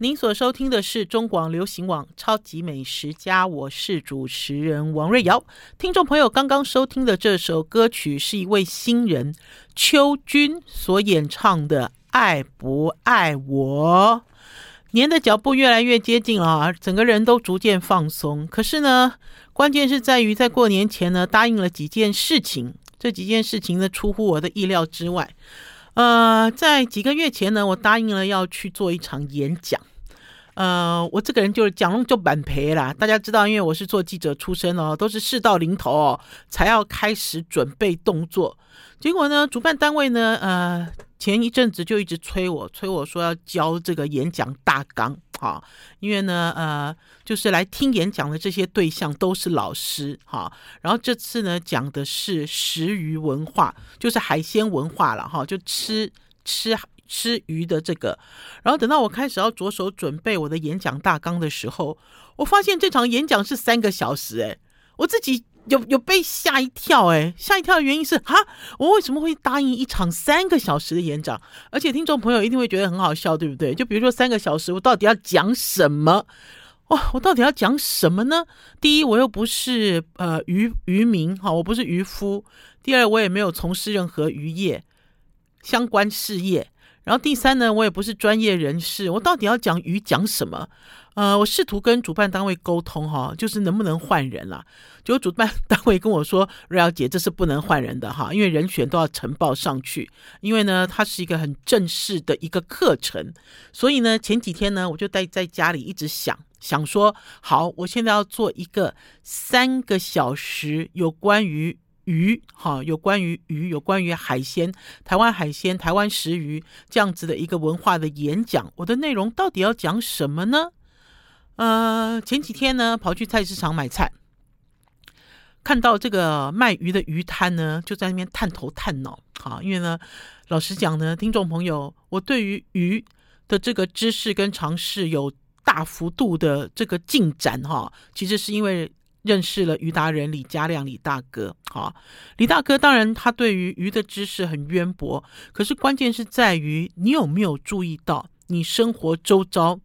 您所收听的是中广流行网《超级美食家》，我是主持人王瑞瑶。听众朋友刚刚收听的这首歌曲是一位新人邱军所演唱的《爱不爱我》。年的脚步越来越接近了啊，整个人都逐渐放松。可是呢，关键是在于在过年前呢，答应了几件事情，这几件事情呢，出乎我的意料之外。呃，在几个月前呢，我答应了要去做一场演讲。呃，我这个人就是讲就板赔啦。大家知道，因为我是做记者出身哦，都是事到临头哦，才要开始准备动作。结果呢，主办单位呢，呃，前一阵子就一直催我，催我说要交这个演讲大纲哈，因为呢，呃，就是来听演讲的这些对象都是老师哈。然后这次呢，讲的是食鱼文化，就是海鲜文化了哈，就吃吃吃鱼的这个。然后等到我开始要着手准备我的演讲大纲的时候，我发现这场演讲是三个小时，诶，我自己。有有被吓一跳诶，吓一跳的原因是哈，我为什么会答应一场三个小时的演讲？而且听众朋友一定会觉得很好笑，对不对？就比如说三个小时，我到底要讲什么？哇，我到底要讲什么呢？第一，我又不是呃渔渔民哈，我不是渔夫；第二，我也没有从事任何渔业相关事业；然后第三呢，我也不是专业人士，我到底要讲鱼讲什么？呃，我试图跟主办单位沟通哈，就是能不能换人啦。结果主办单位跟我说：“瑞瑶姐，这是不能换人的哈，因为人选都要呈报上去。因为呢，它是一个很正式的一个课程，所以呢，前几天呢，我就待在家里一直想想说，好，我现在要做一个三个小时有关于鱼哈，有关于鱼，有关于海鲜，台湾海鲜，台湾食鱼这样子的一个文化的演讲。我的内容到底要讲什么呢？”呃，前几天呢，跑去菜市场买菜，看到这个卖鱼的鱼摊呢，就在那边探头探脑。好，因为呢，老实讲呢，听众朋友，我对于鱼的这个知识跟常识有大幅度的这个进展哈。其实是因为认识了鱼达人李家亮李大哥。好，李大哥当然他对于鱼的知识很渊博，可是关键是在于你有没有注意到你生活周遭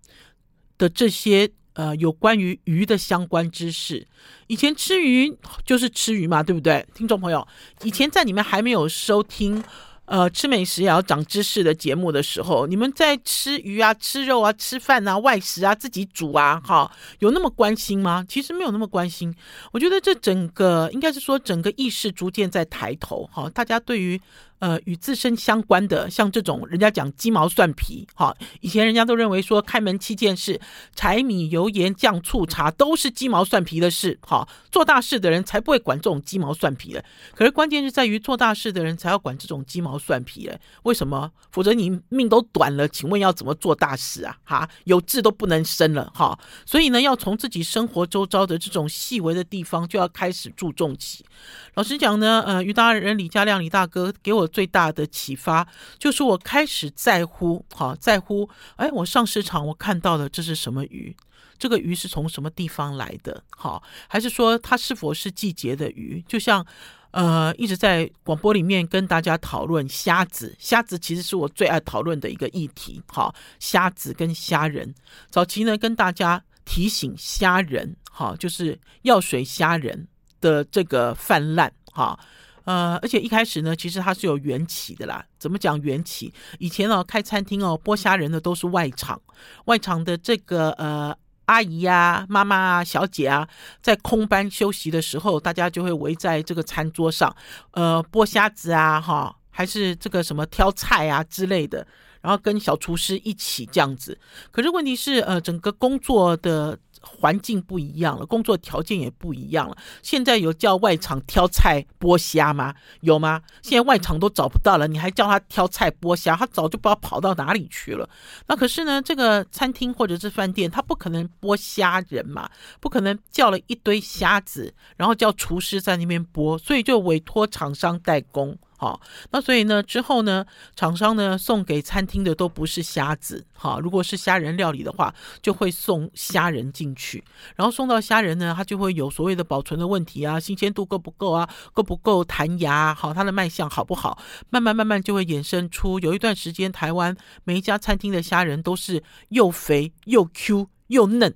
的这些。呃，有关于鱼的相关知识，以前吃鱼就是吃鱼嘛，对不对？听众朋友，以前在你们还没有收听呃吃美食也要长知识的节目的时候，你们在吃鱼啊、吃肉啊、吃饭啊、外食啊、自己煮啊，哈，有那么关心吗？其实没有那么关心。我觉得这整个应该是说整个意识逐渐在抬头，哈，大家对于。呃，与自身相关的，像这种人家讲鸡毛蒜皮，哈，以前人家都认为说开门七件事，柴米油盐酱醋茶都是鸡毛蒜皮的事，哈，做大事的人才不会管这种鸡毛蒜皮的。可是关键是在于做大事的人才要管这种鸡毛蒜皮的，为什么？否则你命都短了，请问要怎么做大事啊？哈，有志都不能生了，哈。所以呢，要从自己生活周遭的这种细微的地方就要开始注重起。老实讲呢，呃，于大人李家亮李大哥给我。最大的启发就是我开始在乎，好在乎，哎，我上市场我看到的这是什么鱼？这个鱼是从什么地方来的？好，还是说它是否是季节的鱼？就像呃，一直在广播里面跟大家讨论虾子，虾子其实是我最爱讨论的一个议题。好，虾子跟虾仁，早期呢跟大家提醒虾仁，好，就是药水虾仁的这个泛滥，好。呃，而且一开始呢，其实它是有缘起的啦。怎么讲缘起？以前哦，开餐厅哦，剥虾仁的都是外场，外场的这个呃阿姨呀、啊、妈妈啊、小姐啊，在空班休息的时候，大家就会围在这个餐桌上，呃，剥虾子啊，哈，还是这个什么挑菜啊之类的，然后跟小厨师一起这样子。可是问题是，呃，整个工作的。环境不一样了，工作条件也不一样了。现在有叫外场挑菜剥虾吗？有吗？现在外场都找不到了，你还叫他挑菜剥虾，他早就不知道跑到哪里去了。那可是呢，这个餐厅或者是饭店，他不可能剥虾人嘛，不可能叫了一堆虾子，然后叫厨师在那边剥，所以就委托厂商代工。好，那所以呢，之后呢，厂商呢送给餐厅的都不是虾子，哈，如果是虾仁料理的话，就会送虾仁进去，然后送到虾仁呢，它就会有所谓的保存的问题啊，新鲜度够不够啊，够不够弹牙，好，它的卖相好不好，慢慢慢慢就会衍生出，有一段时间台湾每一家餐厅的虾仁都是又肥又 Q 又嫩，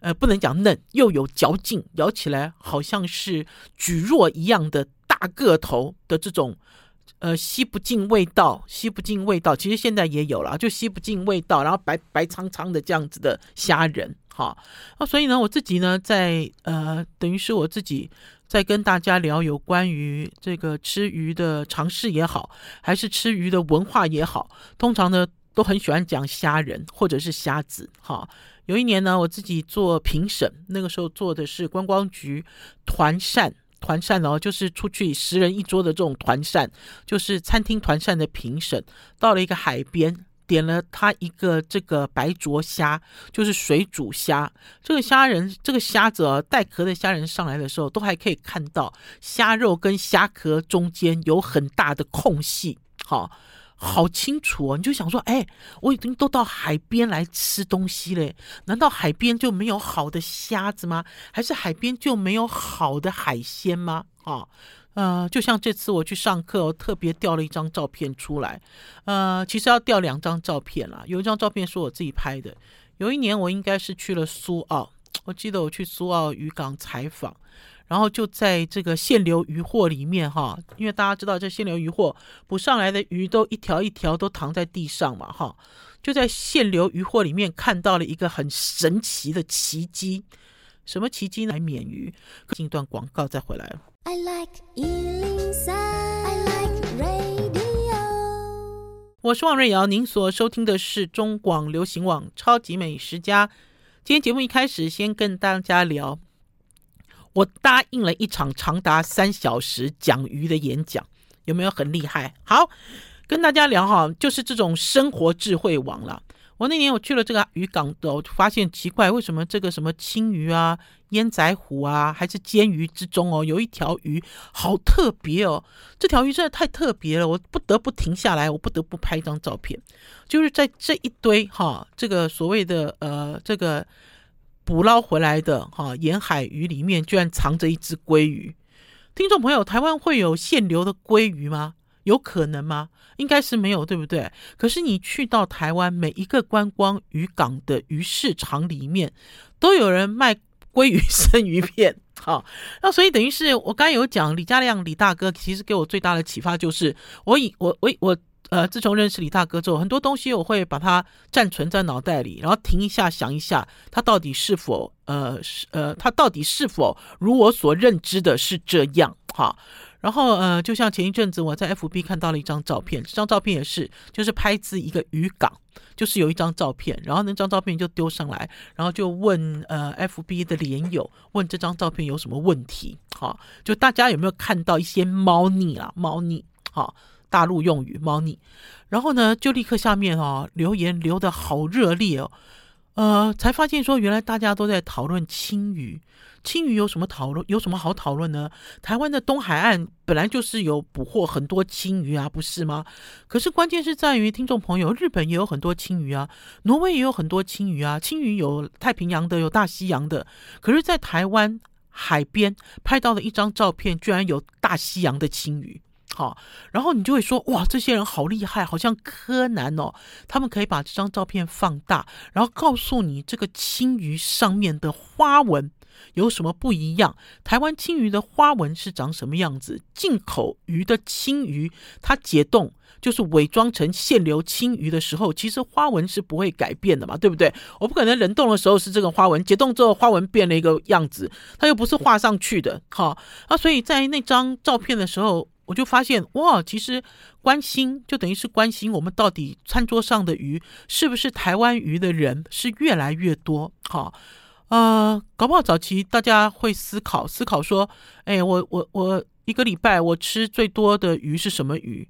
呃，不能讲嫩，又有嚼劲，咬起来好像是蒟蒻一样的大个头的这种。呃，吸不进味道，吸不进味道。其实现在也有了，就吸不进味道，然后白白苍苍的这样子的虾仁，哈。那所以呢，我自己呢，在呃，等于是我自己在跟大家聊有关于这个吃鱼的尝试也好，还是吃鱼的文化也好，通常呢都很喜欢讲虾仁或者是虾子，哈。有一年呢，我自己做评审，那个时候做的是观光局团膳。团扇哦，就是出去十人一桌的这种团扇，就是餐厅团扇的评审。到了一个海边，点了他一个这个白灼虾，就是水煮虾。这个虾仁，这个虾子哦，带壳的虾仁上来的时候，都还可以看到虾肉跟虾壳中间有很大的空隙，好。好清楚哦，你就想说，哎，我已经都到海边来吃东西嘞，难道海边就没有好的虾子吗？还是海边就没有好的海鲜吗？啊，呃，就像这次我去上课，我特别调了一张照片出来，呃，其实要调两张照片啦，有一张照片是我自己拍的，有一年我应该是去了苏澳，我记得我去苏澳渔港采访。然后就在这个限流渔获里面哈，因为大家知道这限流渔获捕上来的鱼都一条一条都躺在地上嘛哈，就在限流渔获里面看到了一个很神奇的奇迹，什么奇迹呢？来免鱼。进一段广告再回来。I like 103, I like radio。我是王瑞瑶，您所收听的是中广流行网《超级美食家》。今天节目一开始先跟大家聊。我答应了一场长达三小时讲鱼的演讲，有没有很厉害？好，跟大家聊哈，就是这种生活智慧网了。我那年我去了这个渔港的，我发现奇怪，为什么这个什么青鱼啊、烟仔虎啊，还是煎鱼之中哦，有一条鱼好特别哦，这条鱼真的太特别了，我不得不停下来，我不得不拍一张照片，就是在这一堆哈，这个所谓的呃这个。捕捞回来的哈沿海鱼里面，居然藏着一只鲑鱼。听众朋友，台湾会有现流的鲑鱼吗？有可能吗？应该是没有，对不对？可是你去到台湾每一个观光渔港的鱼市场里面，都有人卖鲑鱼生鱼片。好，那所以等于是我刚有讲，李家亮李大哥其实给我最大的启发就是，我以我我我。呃，自从认识李大哥之后，很多东西我会把它暂存在脑袋里，然后停一下想一下，它到底是否呃是呃，它到底是否如我所认知的是这样哈。然后呃，就像前一阵子我在 FB 看到了一张照片，这张照片也是就是拍自一个渔港，就是有一张照片，然后那张照片就丢上来，然后就问呃 FB 的连友问这张照片有什么问题哈，就大家有没有看到一些猫腻啊猫腻哈。大陆用语猫腻，然后呢，就立刻下面哦留言留得好热烈哦，呃，才发现说原来大家都在讨论青鱼，青鱼有什么讨论？有什么好讨论呢？台湾的东海岸本来就是有捕获很多青鱼啊，不是吗？可是关键是在于听众朋友，日本也有很多青鱼啊，挪威也有很多青鱼啊，青鱼有太平洋的，有大西洋的，可是，在台湾海边拍到的一张照片，居然有大西洋的青鱼。好，然后你就会说哇，这些人好厉害，好像柯南哦，他们可以把这张照片放大，然后告诉你这个青鱼上面的花纹有什么不一样。台湾青鱼的花纹是长什么样子？进口鱼的青鱼，它解冻就是伪装成现流青鱼的时候，其实花纹是不会改变的嘛，对不对？我不可能冷冻的时候是这个花纹，解冻之后花纹变了一个样子，它又不是画上去的。好，啊，所以在那张照片的时候。我就发现哇，其实关心就等于是关心我们到底餐桌上的鱼是不是台湾鱼的人是越来越多。好，呃，搞不好早期大家会思考思考说，哎，我我我一个礼拜我吃最多的鱼是什么鱼？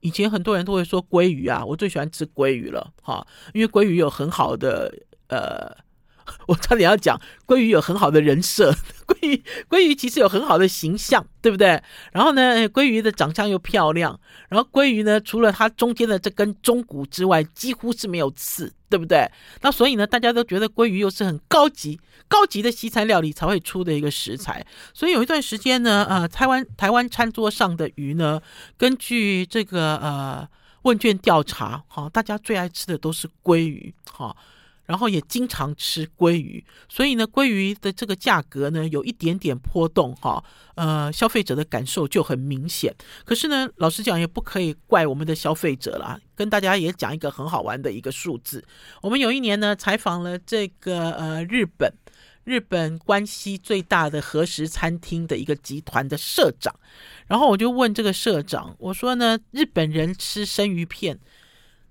以前很多人都会说鲑鱼啊，我最喜欢吃鲑鱼了。哈，因为鲑鱼有很好的呃。我差点要讲鲑鱼有很好的人设，鲑鱼鲑鱼其实有很好的形象，对不对？然后呢，鲑鱼的长相又漂亮，然后鲑鱼呢，除了它中间的这根中骨之外，几乎是没有刺，对不对？那所以呢，大家都觉得鲑鱼又是很高级、高级的西餐料理才会出的一个食材。所以有一段时间呢，呃，台湾台湾餐桌上的鱼呢，根据这个呃问卷调查，哈，大家最爱吃的都是鲑鱼，哈。然后也经常吃鲑鱼，所以呢，鲑鱼的这个价格呢，有一点点波动哈，呃，消费者的感受就很明显。可是呢，老实讲也不可以怪我们的消费者啦，跟大家也讲一个很好玩的一个数字。我们有一年呢，采访了这个呃日本日本关西最大的和食餐厅的一个集团的社长，然后我就问这个社长，我说呢，日本人吃生鱼片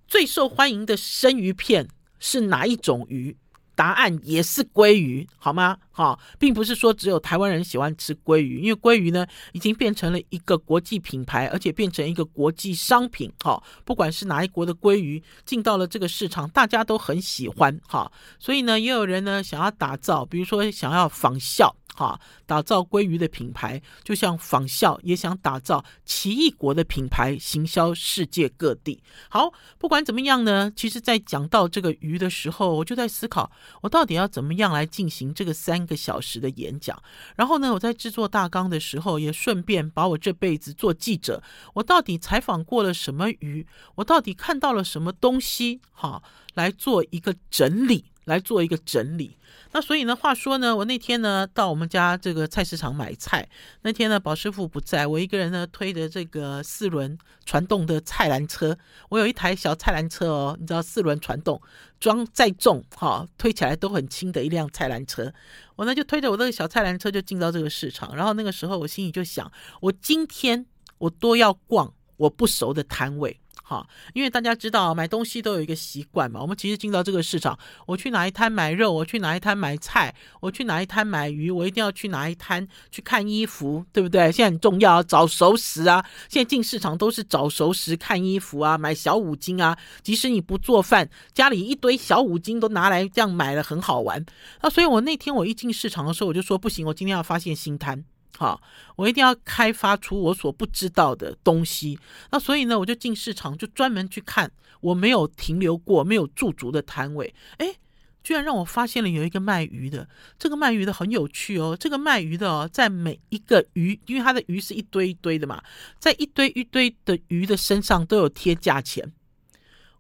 最受欢迎的生鱼片是哪一种鱼？答案也是鲑鱼，好吗？哈，并不是说只有台湾人喜欢吃鲑鱼，因为鲑鱼呢已经变成了一个国际品牌，而且变成一个国际商品。哈，不管是哪一国的鲑鱼进到了这个市场，大家都很喜欢。哈，所以呢，也有人呢想要打造，比如说想要仿效。哈，打造鲑鱼的品牌，就像仿效也想打造奇异果的品牌，行销世界各地。好，不管怎么样呢，其实，在讲到这个鱼的时候，我就在思考，我到底要怎么样来进行这个三个小时的演讲。然后呢，我在制作大纲的时候，也顺便把我这辈子做记者，我到底采访过了什么鱼，我到底看到了什么东西，哈，来做一个整理。来做一个整理。那所以呢，话说呢，我那天呢到我们家这个菜市场买菜，那天呢宝师傅不在，我一个人呢推着这个四轮传动的菜篮车。我有一台小菜篮车哦，你知道四轮传动装再重哈，推起来都很轻的一辆菜篮车。我呢就推着我这个小菜篮车就进到这个市场，然后那个时候我心里就想，我今天我都要逛我不熟的摊位。好，因为大家知道买东西都有一个习惯嘛。我们其实进到这个市场，我去哪一摊买肉，我去哪一摊买菜，我去哪一摊买鱼，我一定要去哪一摊去看衣服，对不对？现在很重要，找熟食啊。现在进市场都是找熟食、看衣服啊，买小五金啊。即使你不做饭，家里一堆小五金都拿来这样买了，很好玩。那所以我那天我一进市场的时候，我就说不行，我今天要发现新摊。好，我一定要开发出我所不知道的东西。那所以呢，我就进市场，就专门去看我没有停留过、没有驻足的摊位。诶，居然让我发现了有一个卖鱼的。这个卖鱼的很有趣哦。这个卖鱼的哦，在每一个鱼，因为它的鱼是一堆一堆的嘛，在一堆一堆的鱼的身上都有贴价钱。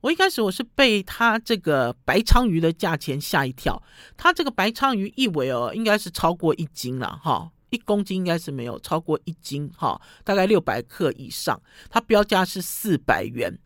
我一开始我是被他这个白鲳鱼的价钱吓一跳。他这个白鲳鱼一尾哦，应该是超过一斤了哈。一公斤应该是没有超过一斤哈，大概六百克以上，它标价是四百元。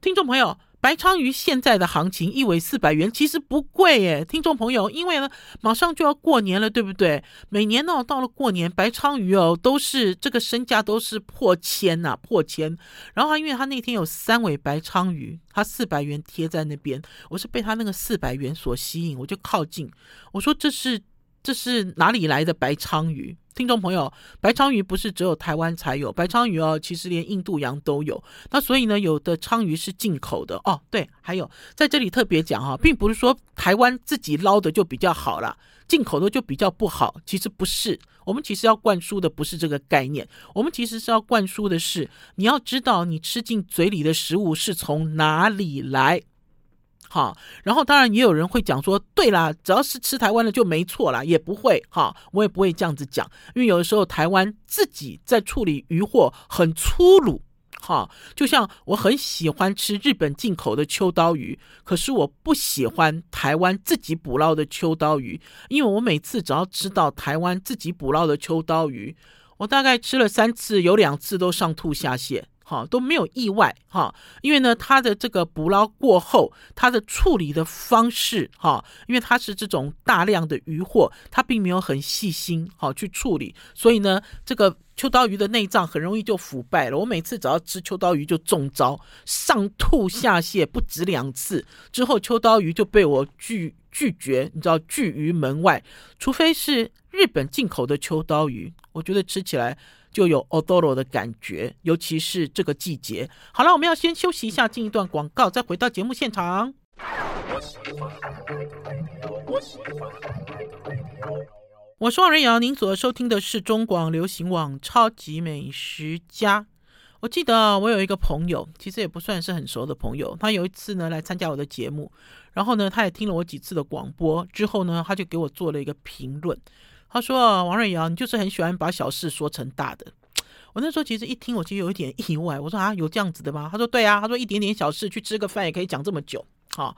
听众朋友，白鲳鱼现在的行情一尾四百元，其实不贵耶。听众朋友，因为呢马上就要过年了，对不对？每年呢到了过年，白鲳鱼哦都是这个身价都是破千呐、破千。然后因为他那天有三尾白鲳鱼，他四百元贴在那边，我是被他那个四百元所吸引，我就靠近，我说这是这是哪里来的白鲳鱼？听众朋友，白鲳鱼不是只有台湾才有，白鲳鱼哦，其实连印度洋都有。那所以呢，有的鲳鱼是进口的哦。对，还有在这里特别讲哈，并不是说台湾自己捞的就比较好啦，进口的就比较不好。其实不是，我们其实要灌输的不是这个概念，我们其实是要灌输的是，你要知道你吃进嘴里的食物是从哪里来。好，然后当然也有人会讲说，对啦，只要是吃台湾的就没错啦，也不会哈，我也不会这样子讲，因为有的时候台湾自己在处理渔获很粗鲁，哈，就像我很喜欢吃日本进口的秋刀鱼，可是我不喜欢台湾自己捕捞的秋刀鱼，因为我每次只要吃到台湾自己捕捞的秋刀鱼，我大概吃了三次，有两次都上吐下泻。哈，都没有意外哈，因为呢，它的这个捕捞过后，它的处理的方式哈，因为它是这种大量的渔获，它并没有很细心好去处理，所以呢，这个秋刀鱼的内脏很容易就腐败了。我每次只要吃秋刀鱼就中招，上吐下泻不止两次，之后秋刀鱼就被我拒拒绝，你知道拒于门外，除非是日本进口的秋刀鱼，我觉得吃起来。就有 odoro 的感觉，尤其是这个季节。好了，我们要先休息一下，进一段广告，再回到节目现场。我是王瑞瑶，您所收听的是中广流行网《超级美食家》。我记得我有一个朋友，其实也不算是很熟的朋友，他有一次呢来参加我的节目，然后呢他也听了我几次的广播，之后呢他就给我做了一个评论。他说：“王瑞瑶，你就是很喜欢把小事说成大的。”我那时候其实一听，我其实有一点意外。我说：“啊，有这样子的吗？”他说：“对啊。”他说：“一点点小事，去吃个饭也可以讲这么久。”哈，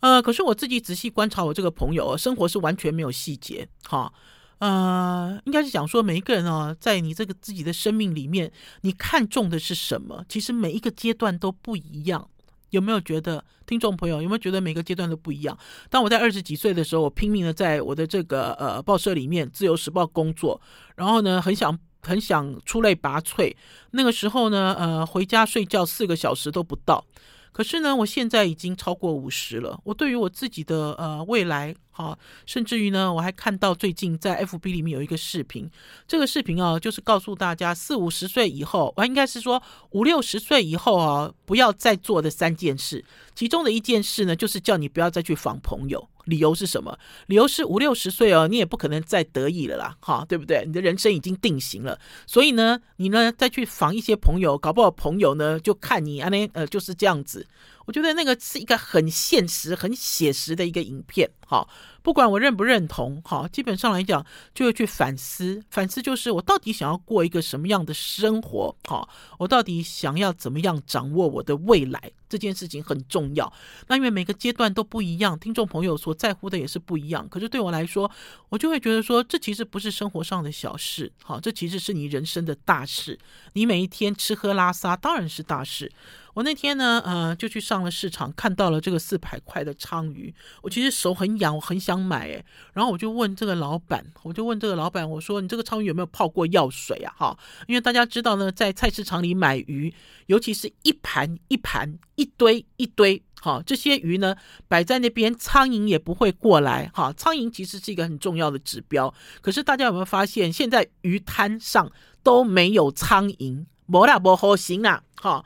呃，可是我自己仔细观察我这个朋友，生活是完全没有细节。哈。呃，应该是讲说，每一个人哦，在你这个自己的生命里面，你看重的是什么？其实每一个阶段都不一样。有没有觉得，听众朋友有没有觉得每个阶段都不一样？当我在二十几岁的时候，我拼命的在我的这个呃报社里面，《自由时报》工作，然后呢，很想很想出类拔萃。那个时候呢，呃，回家睡觉四个小时都不到。可是呢，我现在已经超过五十了。我对于我自己的呃未来。好，甚至于呢，我还看到最近在 FB 里面有一个视频，这个视频啊，就是告诉大家四五十岁以后，我应该是说五六十岁以后啊，不要再做的三件事。其中的一件事呢，就是叫你不要再去访朋友。理由是什么？理由是五六十岁哦，你也不可能再得意了啦，哈，对不对？你的人生已经定型了，所以呢，你呢再去访一些朋友，搞不好朋友呢就看你啊，那呃就是这样子。我觉得那个是一个很现实、很写实的一个影片，哈，不管我认不认同，哈，基本上来讲就会去反思，反思就是我到底想要过一个什么样的生活，哈，我到底想要怎么样掌握我的未来，这件事情很重要。那因为每个阶段都不一样，听众朋友所在乎的也是不一样。可是对我来说，我就会觉得说，这其实不是生活上的小事，哈，这其实是你人生的大事。你每一天吃喝拉撒当然是大事。我那天呢，呃，就去上了市场，看到了这个四百块的鲳鱼，我其实手很痒，我很想买，诶，然后我就问这个老板，我就问这个老板，我说你这个鲳鱼有没有泡过药水啊？哈，因为大家知道呢，在菜市场里买鱼，尤其是一盘一盘、一堆一堆，哈，这些鱼呢摆在那边，苍蝇也不会过来，哈，苍蝇其实是一个很重要的指标。可是大家有没有发现，现在鱼摊上都没有苍蝇，没啦，没好行啦，哈。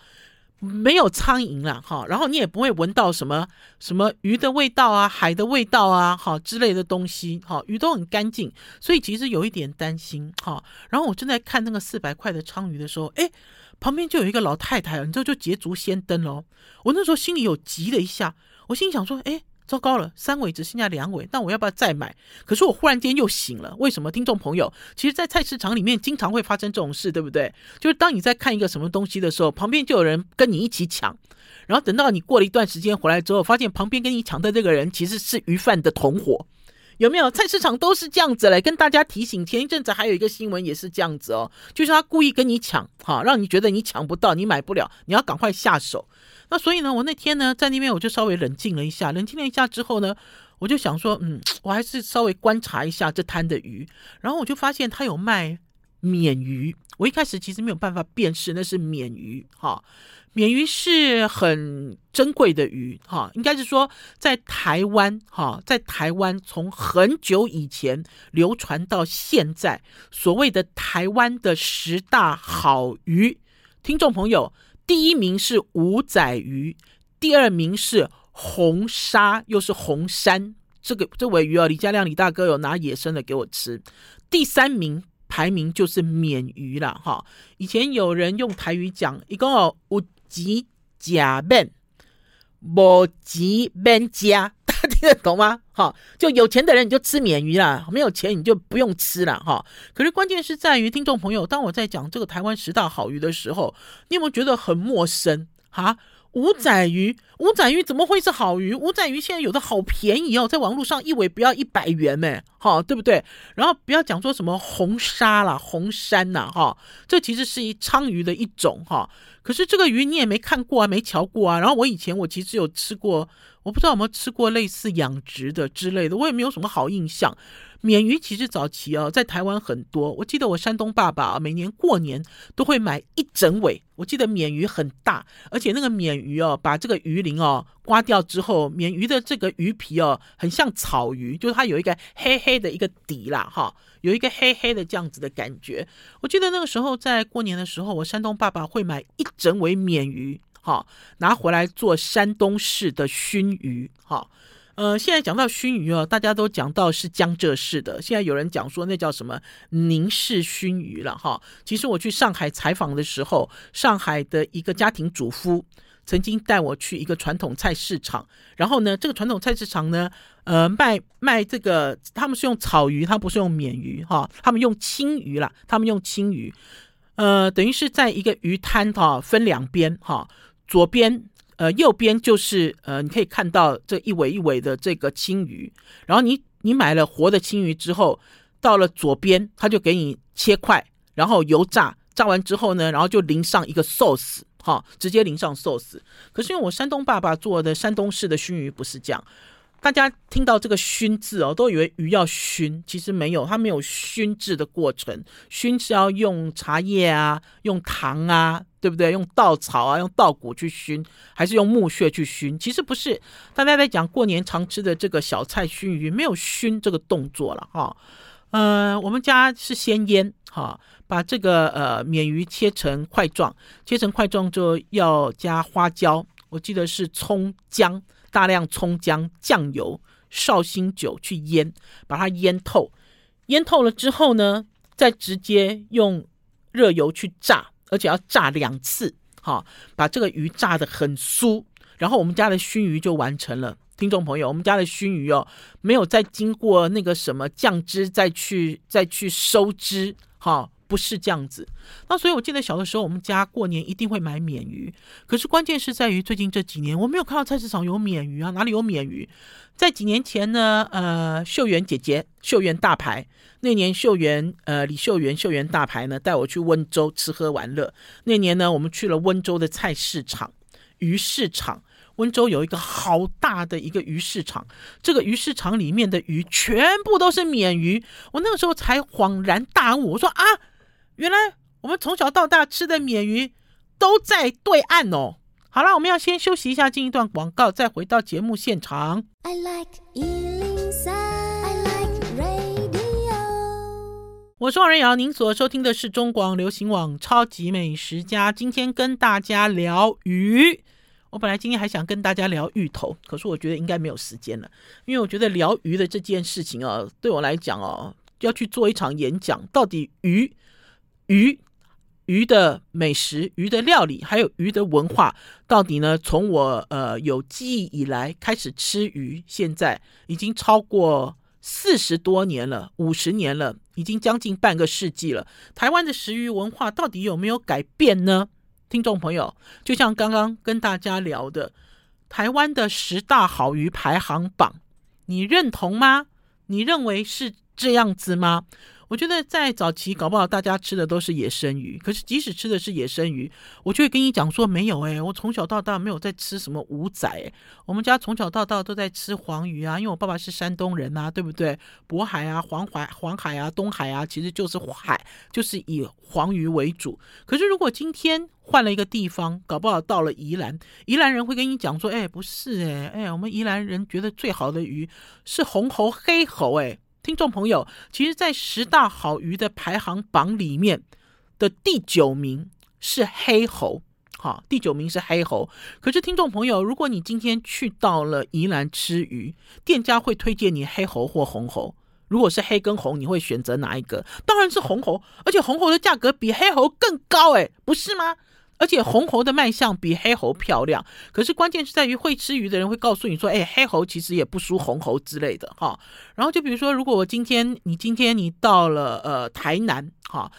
没有苍蝇了哈，然后你也不会闻到什么什么鱼的味道啊、海的味道啊、哈之类的东西哈，鱼都很干净，所以其实有一点担心哈。然后我正在看那个四百块的鲳鱼的时候，哎，旁边就有一个老太太，你知道就捷足先登喽。我那时候心里有急了一下，我心里想说，哎。糟糕了，三尾只剩下两尾，那我要不要再买？可是我忽然间又醒了，为什么？听众朋友，其实，在菜市场里面经常会发生这种事，对不对？就是当你在看一个什么东西的时候，旁边就有人跟你一起抢，然后等到你过了一段时间回来之后，发现旁边跟你抢的这个人其实是鱼贩的同伙，有没有？菜市场都是这样子来跟大家提醒。前一阵子还有一个新闻也是这样子哦，就是他故意跟你抢，哈，让你觉得你抢不到，你买不了，你要赶快下手。那所以呢，我那天呢在那边我就稍微冷静了一下，冷静了一下之后呢，我就想说，嗯，我还是稍微观察一下这摊的鱼，然后我就发现他有卖鲶鱼。我一开始其实没有办法辨识那是鲶鱼，哈，鲶鱼是很珍贵的鱼，哈，应该是说在台湾，哈，在台湾从很久以前流传到现在，所谓的台湾的十大好鱼，听众朋友。第一名是五仔鱼，第二名是红沙，又是红山。这个这尾鱼啊，李家亮李大哥有拿野生的给我吃。第三名排名就是免鱼了哈。以前有人用台语讲，一共有五级甲面，五级面家。听得懂吗？哈，就有钱的人你就吃鲶鱼啦，没有钱你就不用吃了哈。可是关键是在于听众朋友，当我在讲这个台湾十大好鱼的时候，你有没有觉得很陌生哈？午仔鱼，五仔鱼怎么会是好鱼？五仔鱼现在有的好便宜哦，在网络上一尾不要一百元哎，哈，对不对？然后不要讲说什么红沙啦、红山呐，哈，这其实是一鲳鱼的一种哈。可是这个鱼你也没看过啊，没瞧过啊。然后我以前我其实有吃过，我不知道有没有吃过类似养殖的之类的，我也没有什么好印象。鲶鱼其实早期啊，在台湾很多。我记得我山东爸爸啊，每年过年都会买一整尾。我记得鲶鱼很大，而且那个鲶鱼哦，把这个鱼鳞哦刮掉之后，鲶鱼的这个鱼皮哦，很像草鱼，就是它有一个黑黑的一个底啦，哈，有一个黑黑的这样子的感觉。我记得那个时候在过年的时候，我山东爸爸会买一整尾鲶鱼，哈，拿回来做山东式的熏鱼，哈。呃，现在讲到熏鱼哦，大家都讲到是江浙市的。现在有人讲说那叫什么宁式熏鱼了哈。其实我去上海采访的时候，上海的一个家庭主妇曾经带我去一个传统菜市场，然后呢，这个传统菜市场呢，呃，卖卖这个，他们是用草鱼，他不是用鲶鱼哈，他们用青鱼啦，他们用青鱼，呃，等于是在一个鱼摊哈，分两边哈，左边。呃，右边就是呃，你可以看到这一尾一尾的这个青鱼，然后你你买了活的青鱼之后，到了左边，他就给你切块，然后油炸，炸完之后呢，然后就淋上一个寿司，哈，直接淋上寿司。可是因为我山东爸爸做的山东式的熏鱼不是这样。大家听到这个“熏”字哦，都以为鱼要熏，其实没有，它没有熏制的过程。熏是要用茶叶啊，用糖啊，对不对？用稻草啊，用稻谷去熏，还是用木屑去熏？其实不是。大家在讲过年常吃的这个小菜熏鱼，没有熏这个动作了哈。呃，我们家是先腌哈，把这个呃鲶鱼切成块状，切成块状就要加花椒，我记得是葱姜。大量葱姜、酱油、绍兴酒去腌，把它腌透。腌透了之后呢，再直接用热油去炸，而且要炸两次，好，把这个鱼炸得很酥。然后我们家的熏鱼就完成了。听众朋友，我们家的熏鱼哦，没有再经过那个什么酱汁再去再去收汁，哈。不是这样子，那所以我记得小的时候，我们家过年一定会买鲶鱼。可是关键是在于最近这几年，我没有看到菜市场有鲶鱼啊，哪里有鲶鱼？在几年前呢，呃，秀媛姐姐，秀媛大牌那年，秀媛呃李秀媛秀媛大牌呢带我去温州吃喝玩乐。那年呢，我们去了温州的菜市场，鱼市场。温州有一个好大的一个鱼市场，这个鱼市场里面的鱼全部都是鲶鱼。我那个时候才恍然大悟，我说啊。原来我们从小到大吃的鲶鱼都在对岸哦。好了，我们要先休息一下，进一段广告，再回到节目现场。I like 103, I like radio。我是王仁瑶，您所收听的是中广流行网《超级美食家》。今天跟大家聊鱼。我本来今天还想跟大家聊芋头，可是我觉得应该没有时间了，因为我觉得聊鱼的这件事情啊，对我来讲哦，要去做一场演讲，到底鱼。鱼，鱼的美食，鱼的料理，还有鱼的文化，到底呢？从我呃有记忆以来开始吃鱼，现在已经超过四十多年了，五十年了，已经将近半个世纪了。台湾的食鱼文化到底有没有改变呢？听众朋友，就像刚刚跟大家聊的，台湾的十大好鱼排行榜，你认同吗？你认为是这样子吗？我觉得在早期搞不好大家吃的都是野生鱼，可是即使吃的是野生鱼，我就会跟你讲说没有诶，我从小到大没有在吃什么五仔，我们家从小到大都在吃黄鱼啊，因为我爸爸是山东人呐，对不对？渤海啊、黄海、黄海啊、东海啊，其实就是海，就是以黄鱼为主。可是如果今天换了一个地方，搞不好到了宜兰，宜兰人会跟你讲说，哎，不是哎，哎，我们宜兰人觉得最好的鱼是红喉、黑喉，哎。听众朋友，其实，在十大好鱼的排行榜里面的第九名是黑喉，好，第九名是黑喉。可是，听众朋友，如果你今天去到了宜兰吃鱼，店家会推荐你黑喉或红喉。如果是黑跟红，你会选择哪一个？当然是红喉，而且红喉的价格比黑喉更高，诶，不是吗？而且红喉的卖相比黑喉漂亮，可是关键是在于会吃鱼的人会告诉你说，哎，黑喉其实也不输红喉之类的哈。然后就比如说，如果我今天你今天你到了呃台南哈，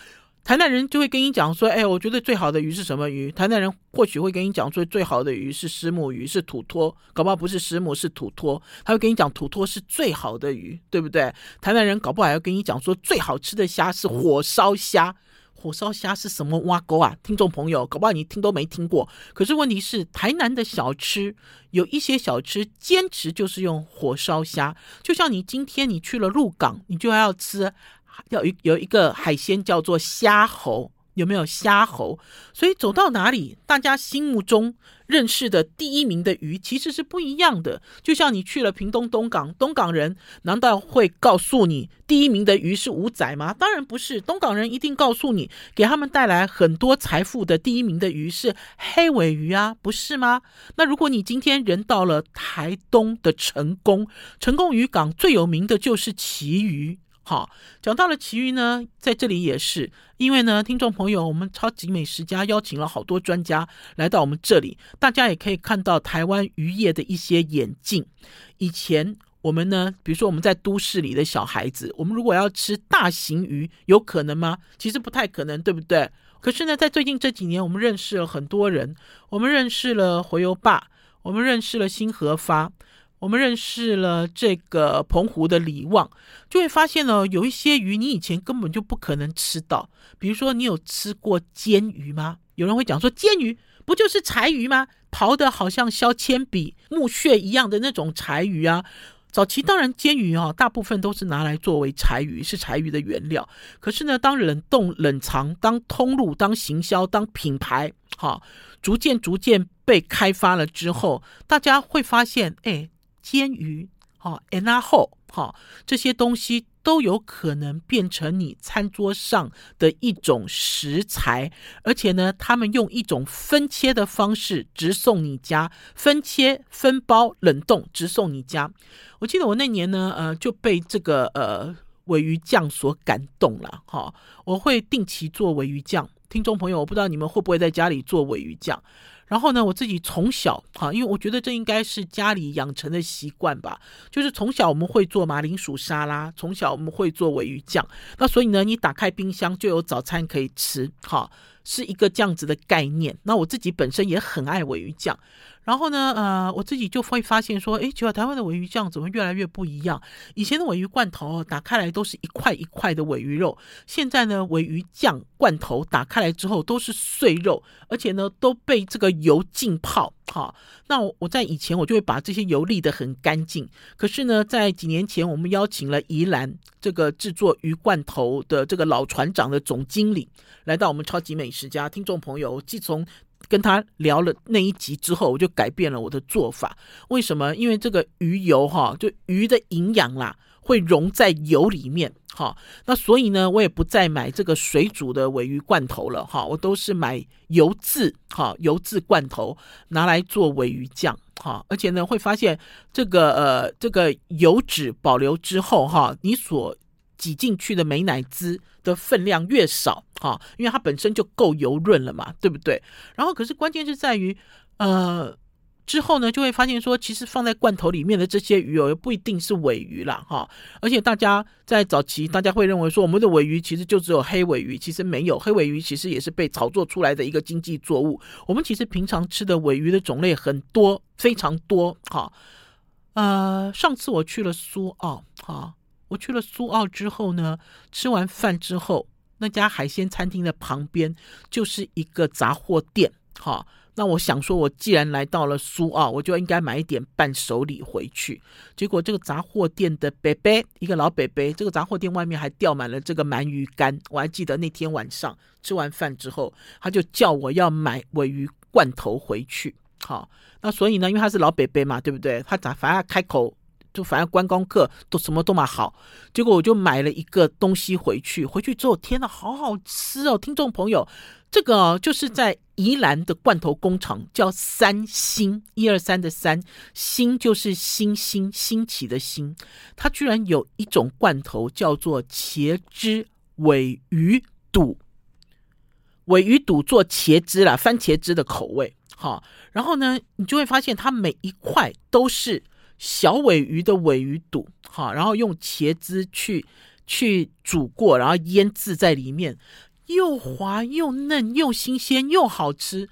台南人就会跟你讲说，哎，我觉得最好的鱼是什么鱼？台南人或许会跟你讲说，最好的鱼是石母鱼，是土托，搞不好不是石母，是土托，他会跟你讲土托是最好的鱼，对不对？台南人搞不好还要跟你讲说，最好吃的虾是火烧虾。火烧虾是什么挖沟啊？听众朋友，搞不好你听都没听过。可是问题是，台南的小吃有一些小吃坚持就是用火烧虾。就像你今天你去了鹿港，你就要吃，要有有一个海鲜叫做虾猴。有没有虾猴？所以走到哪里，大家心目中认识的第一名的鱼其实是不一样的。就像你去了屏东东港，东港人难道会告诉你第一名的鱼是五仔吗？当然不是，东港人一定告诉你，给他们带来很多财富的第一名的鱼是黑尾鱼啊，不是吗？那如果你今天人到了台东的成功，成功渔港最有名的就是旗鱼。好，讲到了旗鱼呢，在这里也是，因为呢，听众朋友，我们超级美食家邀请了好多专家来到我们这里，大家也可以看到台湾渔业的一些演进。以前我们呢，比如说我们在都市里的小孩子，我们如果要吃大型鱼，有可能吗？其实不太可能，对不对？可是呢，在最近这几年，我们认识了很多人，我们认识了洄游坝，我们认识了新合发。我们认识了这个澎湖的李旺，就会发现呢，有一些鱼你以前根本就不可能吃到。比如说，你有吃过煎鱼吗？有人会讲说，煎鱼不就是柴鱼吗？刨的好像削铅笔、木屑一样的那种柴鱼啊。早期当然煎鱼啊，大部分都是拿来作为柴鱼，是柴鱼的原料。可是呢，当冷冻、冷藏、当通路、当行销、当品牌，哈，逐渐逐渐被开发了之后，大家会发现，哎。煎鱼，好，然后，好，这些东西都有可能变成你餐桌上的一种食材，而且呢，他们用一种分切的方式直送你家，分切、分包、冷冻，直送你家。我记得我那年呢，呃，就被这个呃鮪鱼酱所感动了，哈，我会定期做鮪鱼酱。听众朋友，我不知道你们会不会在家里做鮪鱼酱。然后呢，我自己从小哈，因为我觉得这应该是家里养成的习惯吧，就是从小我们会做马铃薯沙拉，从小我们会做尾鱼酱，那所以呢，你打开冰箱就有早餐可以吃，哈，是一个这样子的概念。那我自己本身也很爱尾鱼酱。然后呢，呃，我自己就会发现说，哎，奇怪，台湾的尾鱼酱怎么越来越不一样？以前的尾鱼罐头打开来都是一块一块的尾鱼肉，现在呢，尾鱼酱罐头打开来之后都是碎肉，而且呢都被这个油浸泡。好，那我在以前我就会把这些油沥得很干净。可是呢，在几年前，我们邀请了宜兰这个制作鱼罐头的这个老船长的总经理来到我们超级美食十家，听众朋友，我自从跟他聊了那一集之后，我就改变了我的做法。为什么？因为这个鱼油哈，就鱼的营养啦，会溶在油里面哈。那所以呢，我也不再买这个水煮的尾鱼罐头了哈，我都是买油渍哈，油渍罐头拿来做尾鱼酱哈。而且呢，会发现这个呃，这个油脂保留之后哈，你所挤进去的美乃滋的分量越少，哈，因为它本身就够油润了嘛，对不对？然后可是关键是在于，呃，之后呢就会发现说，其实放在罐头里面的这些鱼哦，不一定是尾鱼啦。哈。而且大家在早期，大家会认为说，我们的尾鱼其实就只有黑尾鱼，其实没有，黑尾鱼其实也是被炒作出来的一个经济作物。我们其实平常吃的尾鱼的种类很多，非常多，哈。呃，上次我去了苏澳，哈。我去了苏澳之后呢，吃完饭之后，那家海鲜餐厅的旁边就是一个杂货店。哈，那我想说，我既然来到了苏澳，我就应该买一点伴手礼回去。结果这个杂货店的伯伯，一个老伯伯，这个杂货店外面还吊满了这个鳗鱼干。我还记得那天晚上吃完饭之后，他就叫我要买尾鱼罐头回去。好，那所以呢，因为他是老伯伯嘛，对不对？他咋反而开口？就反正观光客都什么都蛮好，结果我就买了一个东西回去，回去之后天哪，好好吃哦！听众朋友，这个就是在宜兰的罐头工厂，叫三星，一二三的三，星就是星星兴起的星，它居然有一种罐头叫做茄汁尾鱼肚，尾鱼肚做茄汁啦，番茄汁的口味，好，然后呢，你就会发现它每一块都是。小尾鱼的尾鱼肚，好，然后用茄汁去去煮过，然后腌制在里面，又滑又嫩又新鲜又好吃。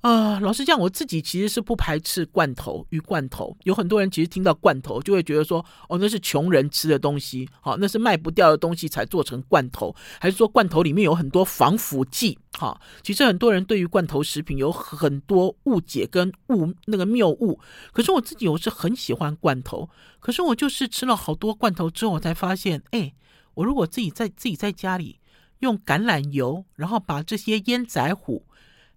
啊、呃，老实讲，我自己其实是不排斥罐头鱼罐头。有很多人其实听到罐头就会觉得说，哦，那是穷人吃的东西，好，那是卖不掉的东西才做成罐头，还是说罐头里面有很多防腐剂？好，其实很多人对于罐头食品有很多误解跟误那个谬误。可是我自己我是很喜欢罐头，可是我就是吃了好多罐头之后，我才发现，哎，我如果自己在自己在家里用橄榄油，然后把这些烟仔虎，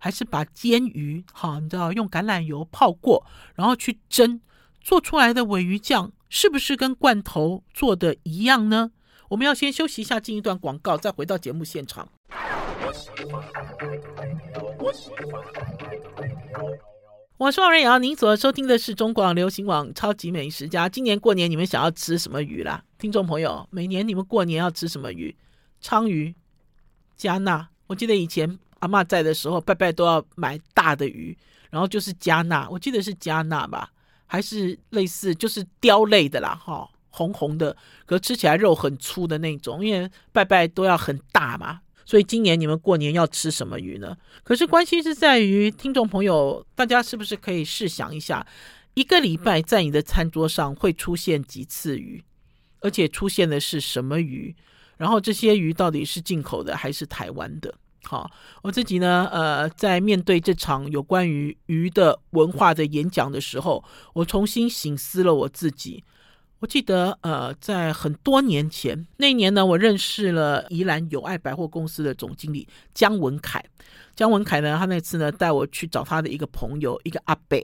还是把煎鱼，哈，你知道用橄榄油泡过，然后去蒸，做出来的鮪鱼酱是不是跟罐头做的一样呢？我们要先休息一下，进一段广告，再回到节目现场。我是王瑞瑶，您所收听的是中广流行网《超级美食家》。今年过年你们想要吃什么鱼啦？听众朋友，每年你们过年要吃什么鱼？鲳鱼、加纳。我记得以前阿嬷在的时候，拜拜都要买大的鱼，然后就是加纳。我记得是加纳吧，还是类似就是鯛类的啦，哈，红红的，可吃起来肉很粗的那种，因为拜拜都要很大嘛。所以今年你们过年要吃什么鱼呢？可是关系是在于听众朋友，大家是不是可以试想一下，一个礼拜在你的餐桌上会出现几次鱼，而且出现的是什么鱼？然后这些鱼到底是进口的还是台湾的？好，我自己呢，呃，在面对这场有关于鱼的文化的演讲的时候，我重新醒思了我自己。我记得，呃，在很多年前那一年呢，我认识了宜兰友爱百货公司的总经理江文凯。江文凯呢，他那次呢带我去找他的一个朋友，一个阿伯。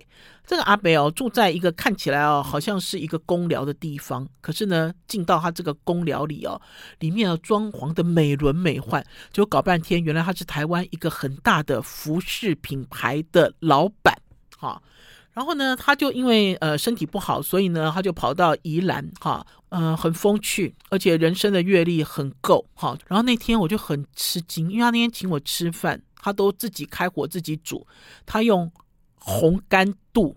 这个阿伯哦，住在一个看起来哦好像是一个公寮的地方，可是呢，进到他这个公寮里哦，里面的装潢的美轮美奂，就搞半天，原来他是台湾一个很大的服饰品牌的老板，哈。然后呢，他就因为呃身体不好，所以呢，他就跑到宜兰哈，嗯、呃，很风趣，而且人生的阅历很够哈。然后那天我就很吃惊，因为他那天请我吃饭，他都自己开火自己煮，他用红干肚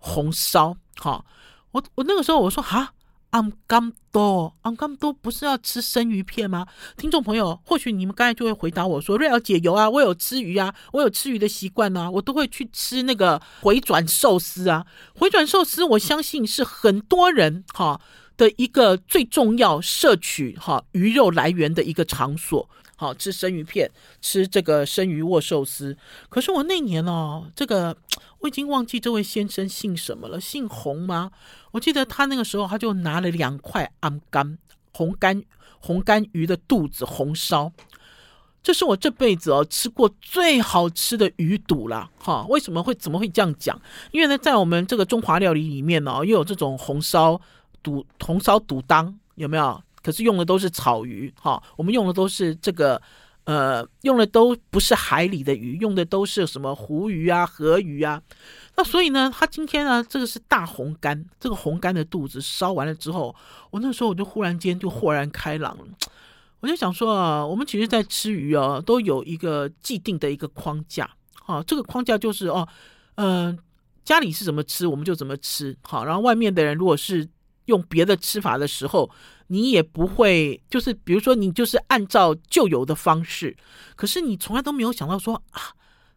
红烧哈。我我那个时候我说哈。我刚都，我刚都不是要吃生鱼片吗？听众朋友，或许你们刚才就会回答我说：“瑞瑶姐有啊，我有吃鱼啊，我有吃鱼的习惯啊，我都会去吃那个回转寿司啊。回转寿司，我相信是很多人哈的一个最重要摄取哈鱼肉来源的一个场所。好，吃生鱼片，吃这个生鱼握寿司。可是我那年哦，这个我已经忘记这位先生姓什么了，姓洪吗？”我记得他那个时候，他就拿了两块红干红干红干鱼的肚子红烧，这是我这辈子哦吃过最好吃的鱼肚了哈。为什么会怎么会这样讲？因为呢，在我们这个中华料理里面呢，又有这种红烧肚红烧肚当有没有？可是用的都是草鱼哈，我们用的都是这个。呃，用的都不是海里的鱼，用的都是什么湖鱼啊、河鱼啊。那所以呢，他今天呢，这个是大红干，这个红干的肚子烧完了之后，我那时候我就忽然间就豁然开朗了。我就想说啊，我们其实，在吃鱼啊，都有一个既定的一个框架。好，这个框架就是哦，嗯、家里是怎么吃，我们就怎么吃。好，然后外面的人如果是用别的吃法的时候，你也不会，就是比如说你就是按照旧有的方式，可是你从来都没有想到说啊，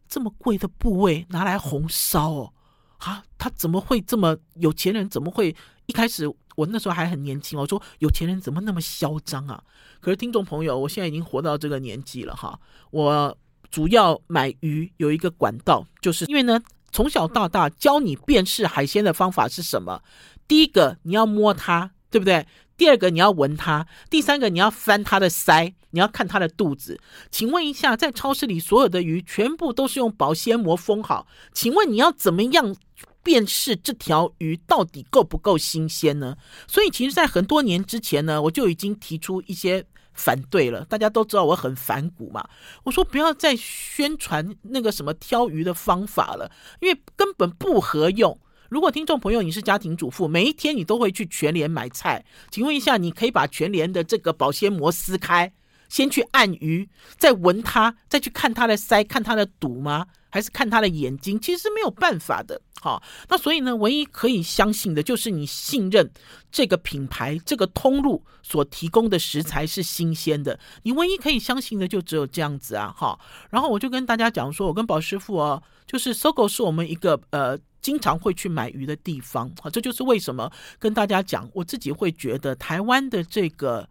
这么贵的部位拿来红烧哦，啊，他怎么会这么有钱人？怎么会一开始我那时候还很年轻，我说有钱人怎么那么嚣张啊？可是听众朋友，我现在已经活到这个年纪了哈，我主要买鱼有一个管道，就是因为呢，从小到大教你辨识海鲜的方法是什么？第一个你要摸它，对不对？第二个，你要闻它；第三个，你要翻它的鳃，你要看它的肚子。请问一下，在超市里所有的鱼全部都是用保鲜膜封好，请问你要怎么样辨识这条鱼到底够不够新鲜呢？所以，其实，在很多年之前呢，我就已经提出一些反对了。大家都知道我很反骨嘛，我说不要再宣传那个什么挑鱼的方法了，因为根本不合用。如果听众朋友你是家庭主妇，每一天你都会去全联买菜，请问一下，你可以把全联的这个保鲜膜撕开，先去按鱼，再闻它，再去看它的鳃，看它的肚吗？还是看它的眼睛？其实是没有办法的。好，那所以呢，唯一可以相信的就是你信任这个品牌、这个通路所提供的食材是新鲜的。你唯一可以相信的就只有这样子啊。好，然后我就跟大家讲说，我跟宝师傅哦，就是搜狗是我们一个呃。经常会去买鱼的地方，啊，这就是为什么跟大家讲，我自己会觉得台湾的这个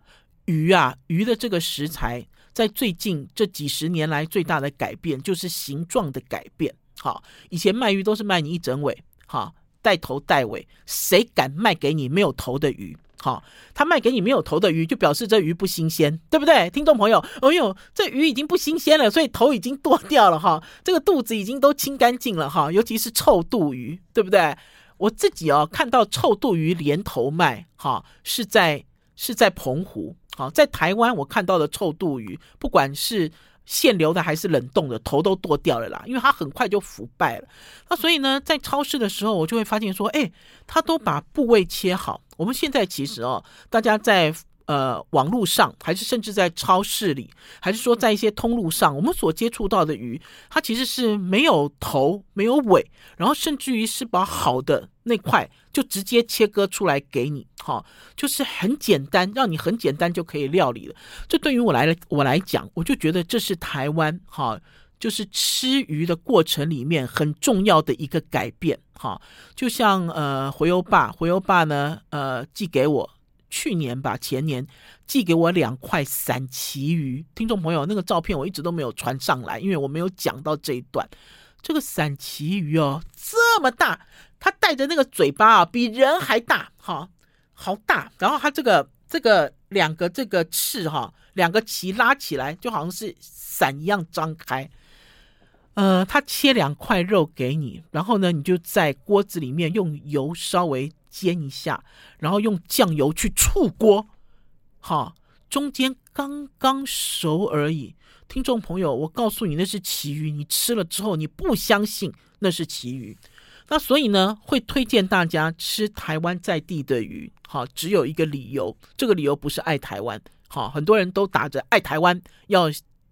鱼啊，鱼的这个食材，在最近这几十年来最大的改变就是形状的改变。好，以前卖鱼都是卖你一整尾，好，带头带尾，谁敢卖给你没有头的鱼？好，他卖给你没有头的鱼，就表示这鱼不新鲜，对不对？听众朋友，哎呦，这鱼已经不新鲜了，所以头已经剁掉了哈，这个肚子已经都清干净了哈，尤其是臭肚鱼，对不对？我自己哦看到臭肚鱼连头卖，哈，是在是在澎湖，好，在台湾我看到的臭肚鱼，不管是。现流的还是冷冻的，头都剁掉了啦，因为它很快就腐败了。那所以呢，在超市的时候，我就会发现说，哎，他都把部位切好。我们现在其实哦，大家在。呃，网络上还是甚至在超市里，还是说在一些通路上，我们所接触到的鱼，它其实是没有头、没有尾，然后甚至于是把好的那块就直接切割出来给你，哈，就是很简单，让你很简单就可以料理了。这对于我来我来讲，我就觉得这是台湾哈，就是吃鱼的过程里面很重要的一个改变，哈，就像呃，回游爸，回游爸呢，呃，寄给我。去年吧，前年寄给我两块散旗鱼，听众朋友，那个照片我一直都没有传上来，因为我没有讲到这一段。这个散旗鱼哦，这么大，它带着那个嘴巴啊，比人还大，哈，好大。然后它这个这个两个这个翅哈，两个鳍拉起来，就好像是伞一样张开。呃，它切两块肉给你，然后呢，你就在锅子里面用油稍微。煎一下，然后用酱油去出锅，好，中间刚刚熟而已。听众朋友，我告诉你，那是旗鱼，你吃了之后你不相信那是旗鱼。那所以呢，会推荐大家吃台湾在地的鱼。好，只有一个理由，这个理由不是爱台湾。好，很多人都打着爱台湾，要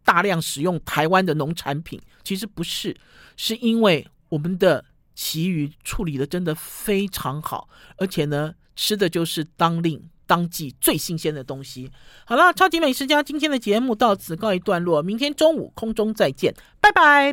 大量使用台湾的农产品，其实不是，是因为我们的。旗鱼处理的真的非常好，而且呢，吃的就是当令当季最新鲜的东西。好了，超级美食家今天的节目到此告一段落，明天中午空中再见，拜拜。